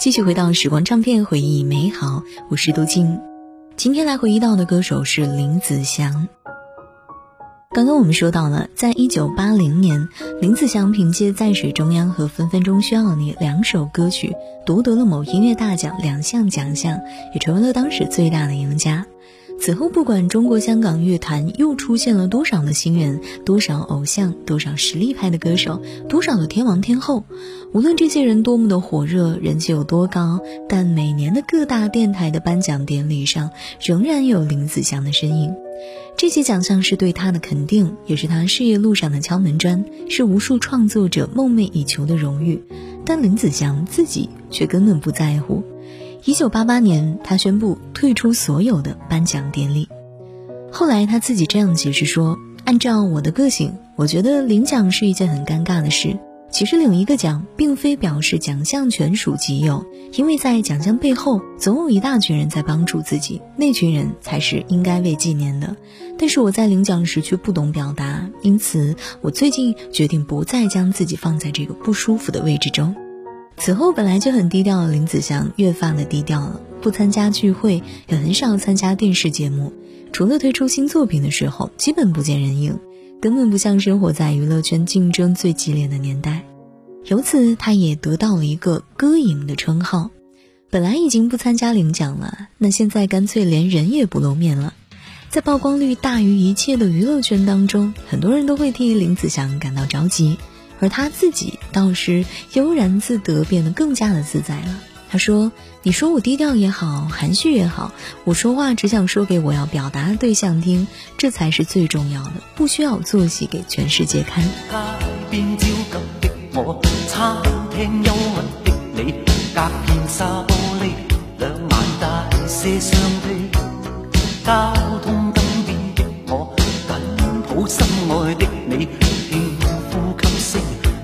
继续回到时光唱片，回忆美好。我是杜静，今天来回忆到的歌手是林子祥。刚刚我们说到了，在一九八零年，林子祥凭借《在水中央》和《分分钟需要你》两首歌曲，夺得了某音乐大奖两项奖项，也成为了当时最大的赢家。此后，不管中国香港乐坛又出现了多少的新人，多少偶像，多少实力派的歌手，多少的天王天后，无论这些人多么的火热，人气有多高，但每年的各大电台的颁奖典礼上，仍然有林子祥的身影。这些奖项是对他的肯定，也是他事业路上的敲门砖，是无数创作者梦寐以求的荣誉。但林子祥自己却根本不在乎。一九八八年，他宣布退出所有的颁奖典礼。后来他自己这样解释说：“按照我的个性，我觉得领奖是一件很尴尬的事。其实领一个奖，并非表示奖项全属己有，因为在奖项背后，总有一大群人在帮助自己，那群人才是应该被纪念的。但是我在领奖时却不懂表达，因此我最近决定不再将自己放在这个不舒服的位置中。”此后本来就很低调的林子祥越发的低调了，不参加聚会，也很少参加电视节目。除了推出新作品的时候，基本不见人影，根本不像生活在娱乐圈竞争最激烈的年代。由此，他也得到了一个“歌影”的称号。本来已经不参加领奖了，那现在干脆连人也不露面了。在曝光率大于一切的娱乐圈当中，很多人都会替林子祥感到着急。而他自己倒是悠然自得，变得更加的自在了。他说：“你说我低调也好，含蓄也好，我说话只想说给我要表达的对象听，这才是最重要的，不需要做戏给全世界看。”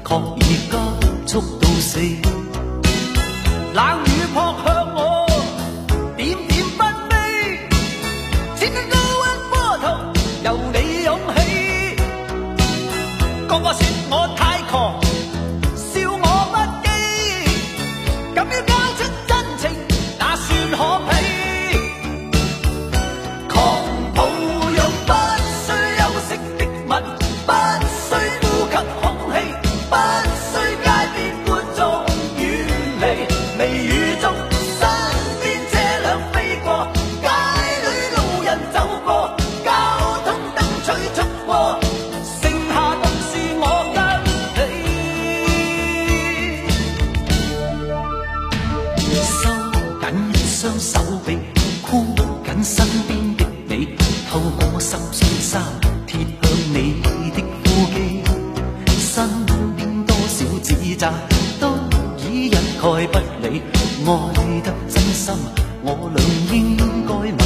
确已加速到死。冷雨扑向我，点点纷飞，千千高温波涛由。收紧一双手臂箍紧身边的你透过心恤衫贴向你的呼肌身边多少指责都已一概不理爱得真心我俩应该吻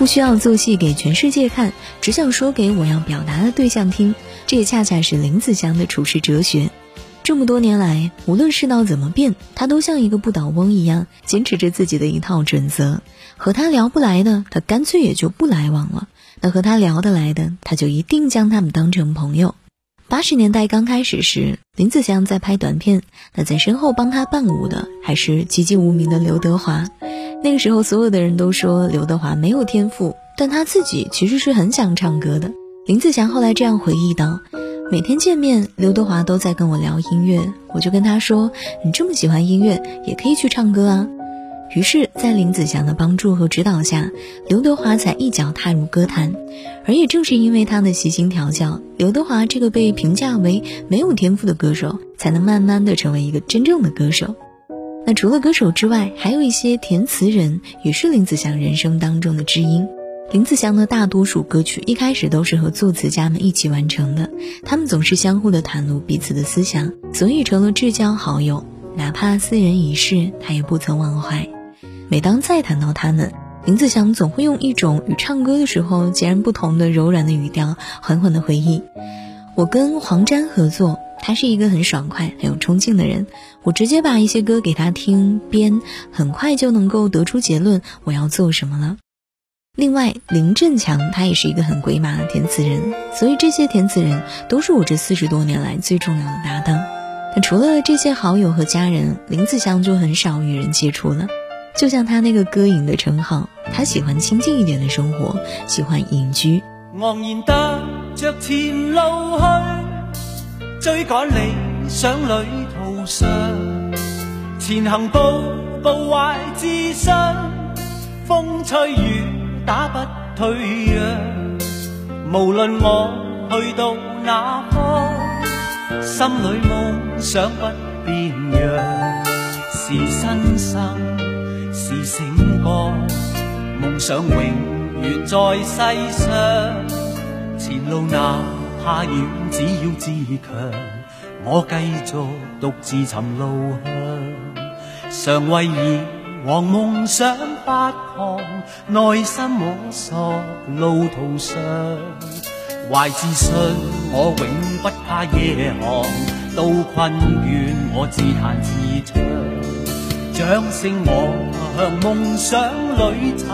不需要做戏给全世界看，只想说给我要表达的对象听。这也恰恰是林子祥的处世哲学。这么多年来，无论世道怎么变，他都像一个不倒翁一样，坚持着自己的一套准则。和他聊不来的，他干脆也就不来往了；那和他聊得来的，他就一定将他们当成朋友。八十年代刚开始时，林子祥在拍短片，那在身后帮他伴舞的还是籍籍无名的刘德华。那个时候，所有的人都说刘德华没有天赋，但他自己其实是很想唱歌的。林子祥后来这样回忆道。每天见面，刘德华都在跟我聊音乐，我就跟他说：“你这么喜欢音乐，也可以去唱歌啊。”于是，在林子祥的帮助和指导下，刘德华才一脚踏入歌坛。而也正是因为他的悉心调教，刘德华这个被评价为没有天赋的歌手，才能慢慢的成为一个真正的歌手。那除了歌手之外，还有一些填词人，也是林子祥人生当中的知音。林子祥的大多数歌曲一开始都是和作词家们一起完成的，他们总是相互的袒露彼此的思想，所以成了至交好友。哪怕私人仪事，他也不曾忘怀。每当再谈到他们，林子祥总会用一种与唱歌的时候截然不同的柔软的语调，缓缓的回忆：“我跟黄沾合作，他是一个很爽快、很有冲劲的人。我直接把一些歌给他听编，很快就能够得出结论我要做什么了。”另外，林振强他也是一个很鬼马的填词人，所以这些填词人都是我这四十多年来最重要的搭档。那除了这些好友和家人，林子祥就很少与人接触了。就像他那个歌影的称号，他喜欢清静一点的生活，喜欢隐居。昂然踏着前路去，追赶理想旅途上，前行步步怀自信，风吹雨。打不退让，无论我去到哪方，心里梦想不变样。是新生，是醒觉，梦想永远在世上。前路哪怕远，只要自强，我继续独自寻路向，常为以。往梦想发狂，内心摸索路途上，怀自信我永不怕夜航，到困倦我自弹自，掌声我向梦想里寻，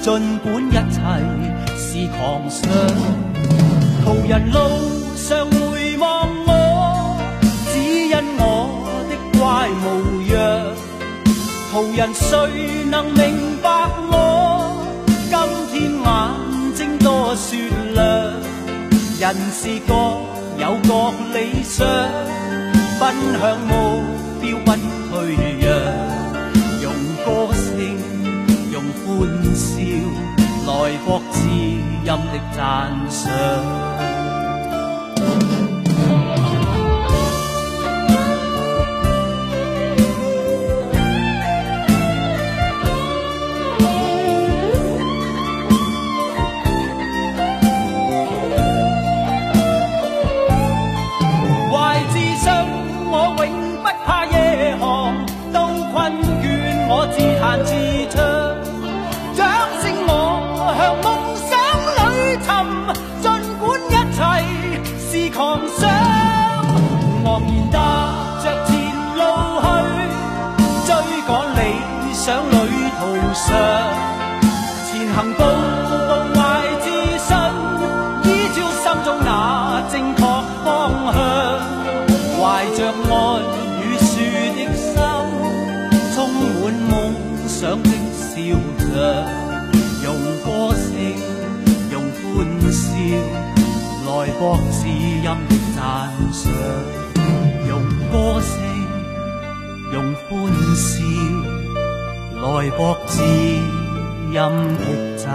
尽管一切是狂想，途人路上回望我，只因我的怪模样。途人谁能明白我？今天眼睛多雪亮，人是各有各理想，奔向目标不退让，来搏知音的赞赏。想旅途上前行步步迈自身依照心中那正确方向怀着爱与树的心充满梦想的笑着用歌声用欢笑来博知音的赞赏用歌声用欢笑来博知音的赞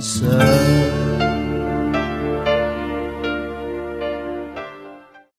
赏。